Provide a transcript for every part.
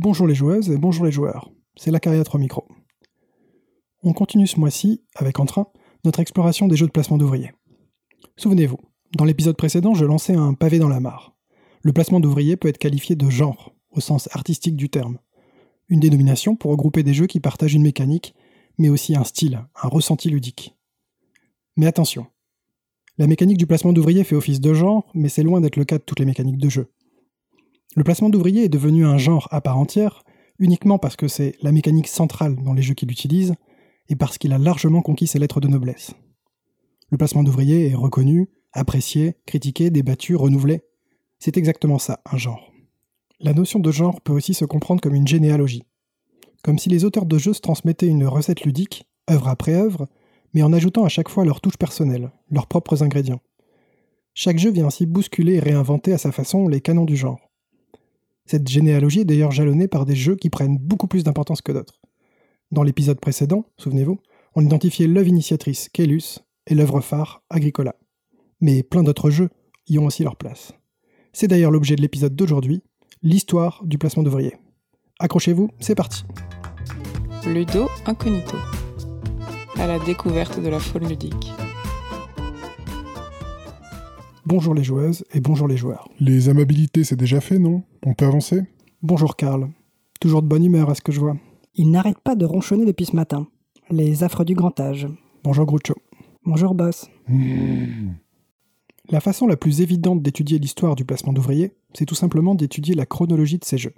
Bonjour les joueuses et bonjour les joueurs, c'est la carrière 3 micros. On continue ce mois-ci, avec Entrain, notre exploration des jeux de placement d'ouvriers. Souvenez-vous, dans l'épisode précédent, je lançais un pavé dans la mare. Le placement d'ouvriers peut être qualifié de genre, au sens artistique du terme. Une dénomination pour regrouper des jeux qui partagent une mécanique, mais aussi un style, un ressenti ludique. Mais attention, la mécanique du placement d'ouvriers fait office de genre, mais c'est loin d'être le cas de toutes les mécaniques de jeu. Le placement d'ouvriers est devenu un genre à part entière, uniquement parce que c'est la mécanique centrale dans les jeux qu'il utilise, et parce qu'il a largement conquis ses lettres de noblesse. Le placement d'ouvriers est reconnu, apprécié, critiqué, débattu, renouvelé. C'est exactement ça, un genre. La notion de genre peut aussi se comprendre comme une généalogie. Comme si les auteurs de jeux se transmettaient une recette ludique, œuvre après œuvre, mais en ajoutant à chaque fois leur touche personnelle, leurs propres ingrédients. Chaque jeu vient ainsi bousculer et réinventer à sa façon les canons du genre. Cette généalogie est d'ailleurs jalonnée par des jeux qui prennent beaucoup plus d'importance que d'autres. Dans l'épisode précédent, souvenez-vous, on identifiait l'œuvre initiatrice, Kelus, et l'œuvre phare, Agricola. Mais plein d'autres jeux y ont aussi leur place. C'est d'ailleurs l'objet de l'épisode d'aujourd'hui, l'histoire du placement d'ouvriers. Accrochez-vous, c'est parti. Ludo Incognito. À la découverte de la faune ludique. Bonjour les joueuses et bonjour les joueurs. Les amabilités, c'est déjà fait, non? On peut avancer? Bonjour Karl. Toujours de bonne humeur à ce que je vois. Il n'arrête pas de ronchonner depuis ce matin. Les affres du grand âge. Bonjour Groucho. Bonjour boss. La façon la plus évidente d'étudier l'histoire du placement d'ouvriers, c'est tout simplement d'étudier la chronologie de ces jeux.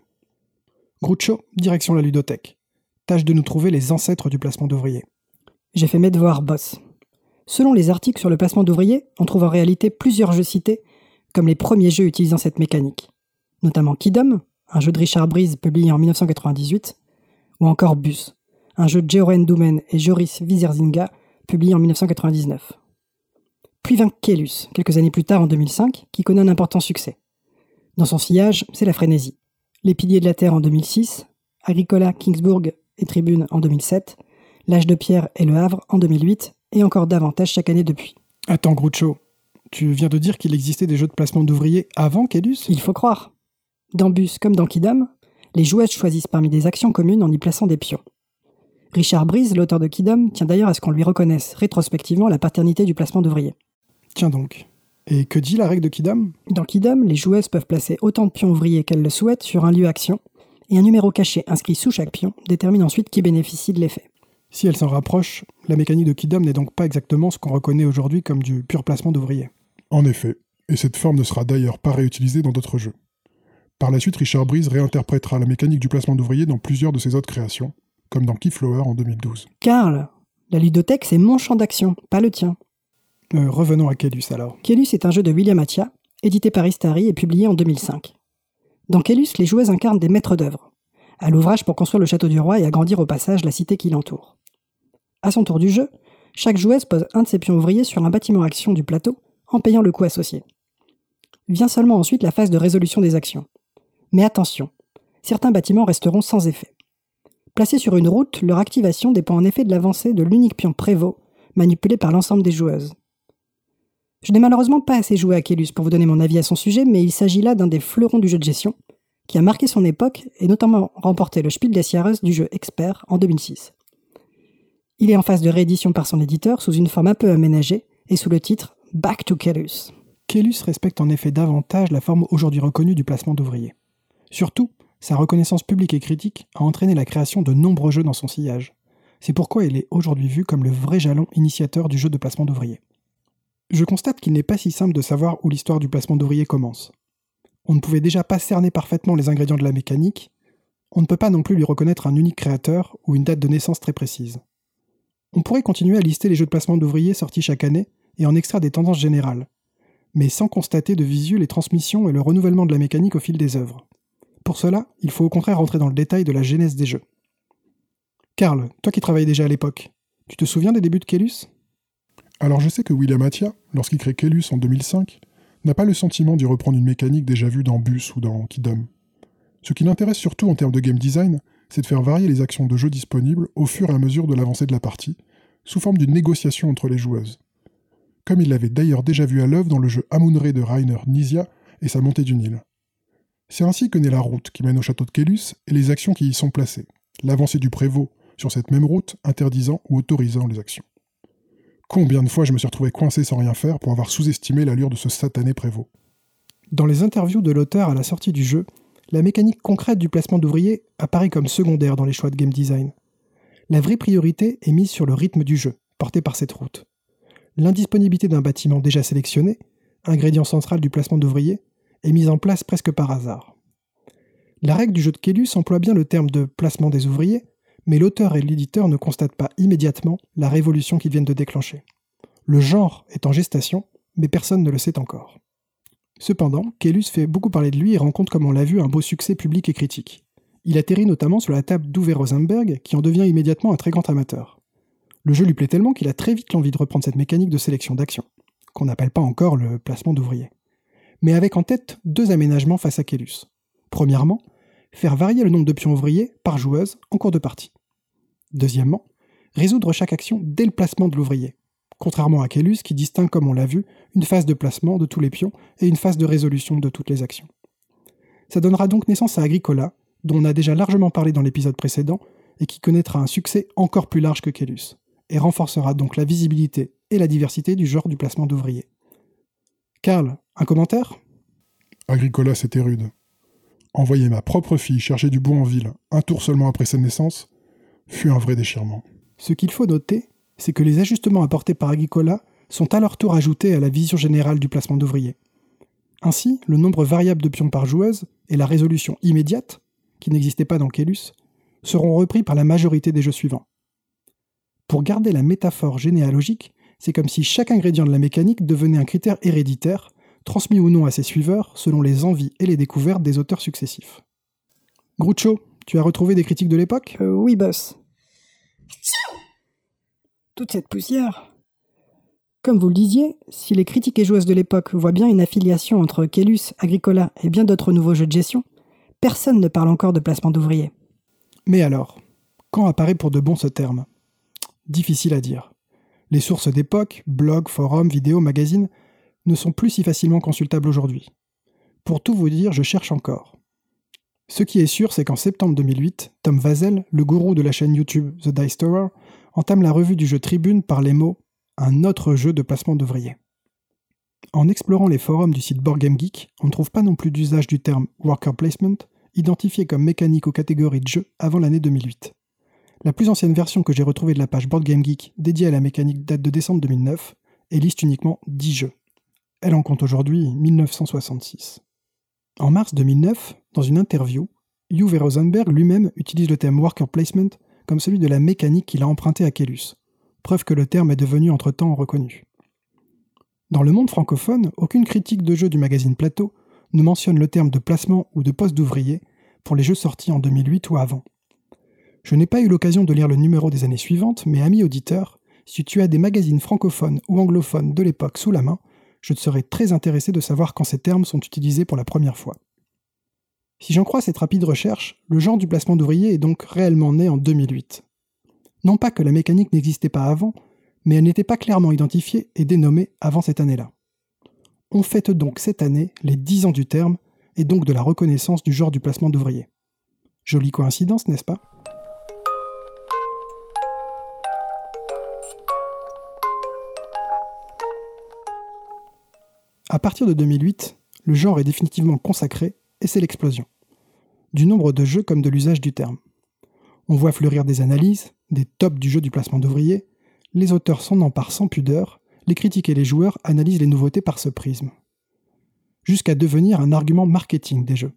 Groucho, direction la ludothèque. Tâche de nous trouver les ancêtres du placement d'ouvriers. J'ai fait mes devoirs, boss. Selon les articles sur le placement d'ouvriers, on trouve en réalité plusieurs jeux cités comme les premiers jeux utilisant cette mécanique, notamment Kidom, un jeu de Richard Breeze publié en 1998, ou encore Bus, un jeu de Jeroen Doumen et Joris Wieserzinga, publié en 1999. Puis vint Kelus, quelques années plus tard en 2005, qui connaît un important succès. Dans son sillage, c'est la frénésie. Les Piliers de la Terre en 2006, Agricola, Kingsburg et Tribune en 2007, L'Âge de Pierre et Le Havre en 2008, et encore davantage chaque année depuis. Attends Groucho, tu viens de dire qu'il existait des jeux de placement d'ouvriers avant Kelus Il faut croire. Dans Bus comme dans Kidam, les joueurs choisissent parmi des actions communes en y plaçant des pions. Richard Breeze, l'auteur de Kidam, tient d'ailleurs à ce qu'on lui reconnaisse rétrospectivement la paternité du placement d'ouvriers. Tiens donc. Et que dit la règle de Kidam? Dans Kidam, les joueuses peuvent placer autant de pions ouvriers qu'elles le souhaitent sur un lieu action, et un numéro caché inscrit sous chaque pion détermine ensuite qui bénéficie de l'effet. Si elle s'en rapproche, la mécanique de Kidam n'est donc pas exactement ce qu'on reconnaît aujourd'hui comme du pur placement d'ouvriers. En effet, et cette forme ne sera d'ailleurs pas réutilisée dans d'autres jeux. Par la suite, Richard Breeze réinterprétera la mécanique du placement d'ouvriers dans plusieurs de ses autres créations, comme dans Keyflower en 2012. Karl, la ludothèque, c'est mon champ d'action, pas le tien. Euh, revenons à Kelus alors. Kelus est un jeu de William Attia, édité par Istari et publié en 2005. Dans Kelus, les joueuses incarnent des maîtres d'œuvre, à l'ouvrage pour construire le château du roi et agrandir au passage la cité qui l'entoure. À son tour du jeu, chaque joueuse pose un de ses pions ouvriers sur un bâtiment action du plateau en payant le coût associé. Vient seulement ensuite la phase de résolution des actions. Mais attention, certains bâtiments resteront sans effet. Placés sur une route, leur activation dépend en effet de l'avancée de l'unique pion prévôt, manipulé par l'ensemble des joueuses. Je n'ai malheureusement pas assez joué à Kelus pour vous donner mon avis à son sujet, mais il s'agit là d'un des fleurons du jeu de gestion, qui a marqué son époque et notamment remporté le Spiel des Jahres du jeu Expert en 2006. Il est en phase de réédition par son éditeur sous une forme un peu aménagée et sous le titre Back to Kelus. Kelus respecte en effet davantage la forme aujourd'hui reconnue du placement d'ouvriers. Surtout, sa reconnaissance publique et critique a entraîné la création de nombreux jeux dans son sillage. C'est pourquoi il est aujourd'hui vu comme le vrai jalon initiateur du jeu de placement d'ouvriers. Je constate qu'il n'est pas si simple de savoir où l'histoire du placement d'ouvriers commence. On ne pouvait déjà pas cerner parfaitement les ingrédients de la mécanique, on ne peut pas non plus lui reconnaître un unique créateur ou une date de naissance très précise. On pourrait continuer à lister les jeux de placement d'ouvriers sortis chaque année et en extraire des tendances générales, mais sans constater de visu les transmissions et le renouvellement de la mécanique au fil des œuvres. Pour cela, il faut au contraire rentrer dans le détail de la genèse des jeux. Karl, toi qui travaillais déjà à l'époque, tu te souviens des débuts de Kelus? Alors je sais que William Attia, lorsqu'il crée Kelus en 2005, n'a pas le sentiment d'y reprendre une mécanique déjà vue dans Bus ou dans Kidom. Ce qui l'intéresse surtout en termes de game design, c'est de faire varier les actions de jeu disponibles au fur et à mesure de l'avancée de la partie, sous forme d'une négociation entre les joueuses. Comme il l'avait d'ailleurs déjà vu à l'œuvre dans le jeu Amun-Re de Rainer Nizia et sa montée du Nil. C'est ainsi que naît la route qui mène au château de Kélus et les actions qui y sont placées, l'avancée du prévôt sur cette même route interdisant ou autorisant les actions. Combien de fois je me suis retrouvé coincé sans rien faire pour avoir sous-estimé l'allure de ce satané prévôt? Dans les interviews de l'auteur à la sortie du jeu, la mécanique concrète du placement d'ouvriers apparaît comme secondaire dans les choix de game design. La vraie priorité est mise sur le rythme du jeu, porté par cette route. L'indisponibilité d'un bâtiment déjà sélectionné, ingrédient central du placement d'ouvriers, est mise en place presque par hasard. La règle du jeu de Kélus emploie bien le terme de placement des ouvriers, mais l'auteur et l'éditeur ne constatent pas immédiatement la révolution qu'ils viennent de déclencher. Le genre est en gestation, mais personne ne le sait encore. Cependant, Kélus fait beaucoup parler de lui et rencontre, comme on l'a vu, un beau succès public et critique. Il atterrit notamment sur la table d'Uwe Rosenberg, qui en devient immédiatement un très grand amateur. Le jeu lui plaît tellement qu'il a très vite l'envie de reprendre cette mécanique de sélection d'action, qu'on n'appelle pas encore le placement d'ouvriers. Mais avec en tête deux aménagements face à Kélus. Premièrement, faire varier le nombre de pions ouvriers par joueuse en cours de partie. Deuxièmement, résoudre chaque action dès le placement de l'ouvrier, contrairement à Kélus qui distingue, comme on l'a vu, une phase de placement de tous les pions et une phase de résolution de toutes les actions. Ça donnera donc naissance à Agricola, dont on a déjà largement parlé dans l'épisode précédent, et qui connaîtra un succès encore plus large que Kélus, et renforcera donc la visibilité et la diversité du genre du placement d'ouvriers. Karl, un commentaire? Agricola, c'était rude. Envoyer ma propre fille chercher du bois en ville, un tour seulement après sa naissance, fut un vrai déchirement. Ce qu'il faut noter, c'est que les ajustements apportés par Agricola sont à leur tour ajoutés à la vision générale du placement d'ouvriers. Ainsi, le nombre variable de pions par joueuse et la résolution immédiate, qui n'existait pas dans Kélus, seront repris par la majorité des jeux suivants. Pour garder la métaphore généalogique, c'est comme si chaque ingrédient de la mécanique devenait un critère héréditaire, transmis ou non à ses suiveurs selon les envies et les découvertes des auteurs successifs. Groucho, tu as retrouvé des critiques de l'époque? Euh, oui, boss. Toute cette poussière. Comme vous le disiez, si les critiques et joueuses de l'époque voient bien une affiliation entre Kélus, Agricola et bien d'autres nouveaux jeux de gestion, personne ne parle encore de placement d'ouvriers. Mais alors, quand apparaît pour de bon ce terme? Difficile à dire. Les sources d'époque, blogs, forums, vidéos, magazines, ne sont plus si facilement consultables aujourd'hui. Pour tout vous dire, je cherche encore. Ce qui est sûr, c'est qu'en septembre 2008, Tom Vazel, le gourou de la chaîne YouTube The Dice Tower, entame la revue du jeu Tribune par les mots Un autre jeu de placement d'ouvriers. En explorant les forums du site Board Game Geek, on ne trouve pas non plus d'usage du terme worker placement, identifié comme mécanique aux catégories de jeu avant l'année 2008. La plus ancienne version que j'ai retrouvée de la page Board Game Geek dédiée à la mécanique date de décembre 2009 et liste uniquement 10 jeux. Elle en compte aujourd'hui 1966. En mars 2009, dans une interview, Uwe Rosenberg lui-même utilise le terme worker placement comme celui de la mécanique qu'il a emprunté à Kélus, preuve que le terme est devenu entre-temps reconnu. Dans le monde francophone, aucune critique de jeu du magazine Plateau ne mentionne le terme de placement ou de poste d'ouvrier pour les jeux sortis en 2008 ou avant. Je n'ai pas eu l'occasion de lire le numéro des années suivantes, mais ami auditeur, si tu as des magazines francophones ou anglophones de l'époque sous la main, je serais très intéressé de savoir quand ces termes sont utilisés pour la première fois. Si j'en crois cette rapide recherche, le genre du placement d'ouvrier est donc réellement né en 2008. Non pas que la mécanique n'existait pas avant, mais elle n'était pas clairement identifiée et dénommée avant cette année-là. On fête donc cette année les 10 ans du terme et donc de la reconnaissance du genre du placement d'ouvrier. Jolie coïncidence, n'est-ce pas? À partir de 2008, le genre est définitivement consacré et c'est l'explosion. Du nombre de jeux comme de l'usage du terme. On voit fleurir des analyses, des tops du jeu du placement d'ouvriers, les auteurs s'en emparent sans pudeur, les critiques et les joueurs analysent les nouveautés par ce prisme. Jusqu'à devenir un argument marketing des jeux.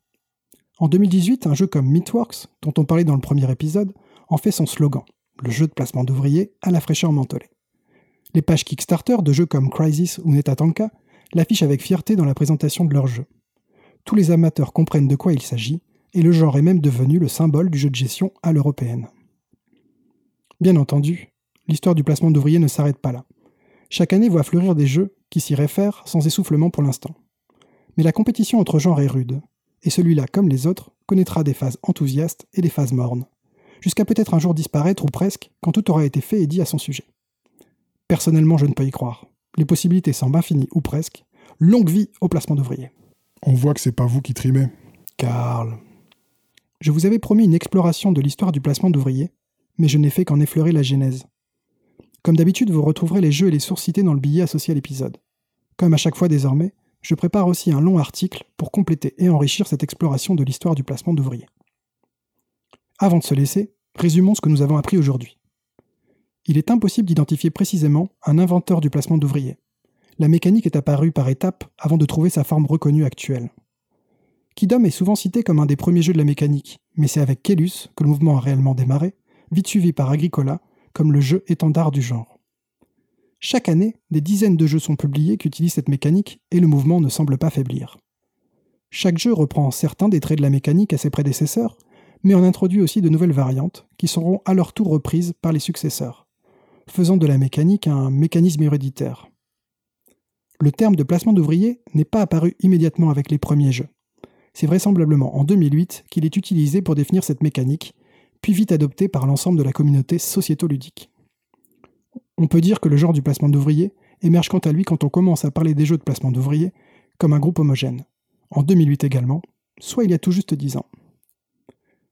En 2018, un jeu comme Meatworks, dont on parlait dans le premier épisode, en fait son slogan, le jeu de placement d'ouvriers à la fraîcheur mentholée. Les pages Kickstarter de jeux comme Crisis ou Netatanka l'affichent avec fierté dans la présentation de leur jeu. Tous les amateurs comprennent de quoi il s'agit, et le genre est même devenu le symbole du jeu de gestion à l'européenne. Bien entendu, l'histoire du placement d'ouvriers ne s'arrête pas là. Chaque année voit fleurir des jeux qui s'y réfèrent sans essoufflement pour l'instant. Mais la compétition entre genres est rude, et celui-là, comme les autres, connaîtra des phases enthousiastes et des phases mornes, jusqu'à peut-être un jour disparaître ou presque quand tout aura été fait et dit à son sujet. Personnellement, je ne peux y croire. Les possibilités semblent infinies ou presque. Longue vie au placement d'ouvriers. On voit que c'est pas vous qui trimez. Karl. Je vous avais promis une exploration de l'histoire du placement d'ouvriers, mais je n'ai fait qu'en effleurer la genèse. Comme d'habitude, vous retrouverez les jeux et les sources cités dans le billet associé à l'épisode. Comme à chaque fois désormais, je prépare aussi un long article pour compléter et enrichir cette exploration de l'histoire du placement d'ouvriers. Avant de se laisser, résumons ce que nous avons appris aujourd'hui. Il est impossible d'identifier précisément un inventeur du placement d'ouvriers. La mécanique est apparue par étapes avant de trouver sa forme reconnue actuelle. Kidom est souvent cité comme un des premiers jeux de la mécanique, mais c'est avec Kellus que le mouvement a réellement démarré, vite suivi par Agricola comme le jeu étendard du genre. Chaque année, des dizaines de jeux sont publiés qui utilisent cette mécanique et le mouvement ne semble pas faiblir. Chaque jeu reprend certains des traits de la mécanique à ses prédécesseurs, mais en introduit aussi de nouvelles variantes qui seront à leur tour reprises par les successeurs, faisant de la mécanique un mécanisme héréditaire. Le terme de placement d'ouvrier n'est pas apparu immédiatement avec les premiers jeux. C'est vraisemblablement en 2008 qu'il est utilisé pour définir cette mécanique, puis vite adopté par l'ensemble de la communauté sociéto-ludique. On peut dire que le genre du placement d'ouvriers émerge quant à lui quand on commence à parler des jeux de placement d'ouvriers comme un groupe homogène. En 2008 également, soit il y a tout juste 10 ans.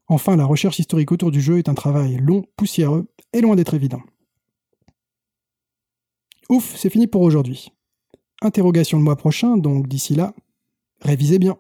Enfin, la recherche historique autour du jeu est un travail long, poussiéreux et loin d'être évident. Ouf, c'est fini pour aujourd'hui. Interrogation le mois prochain, donc d'ici là, révisez bien.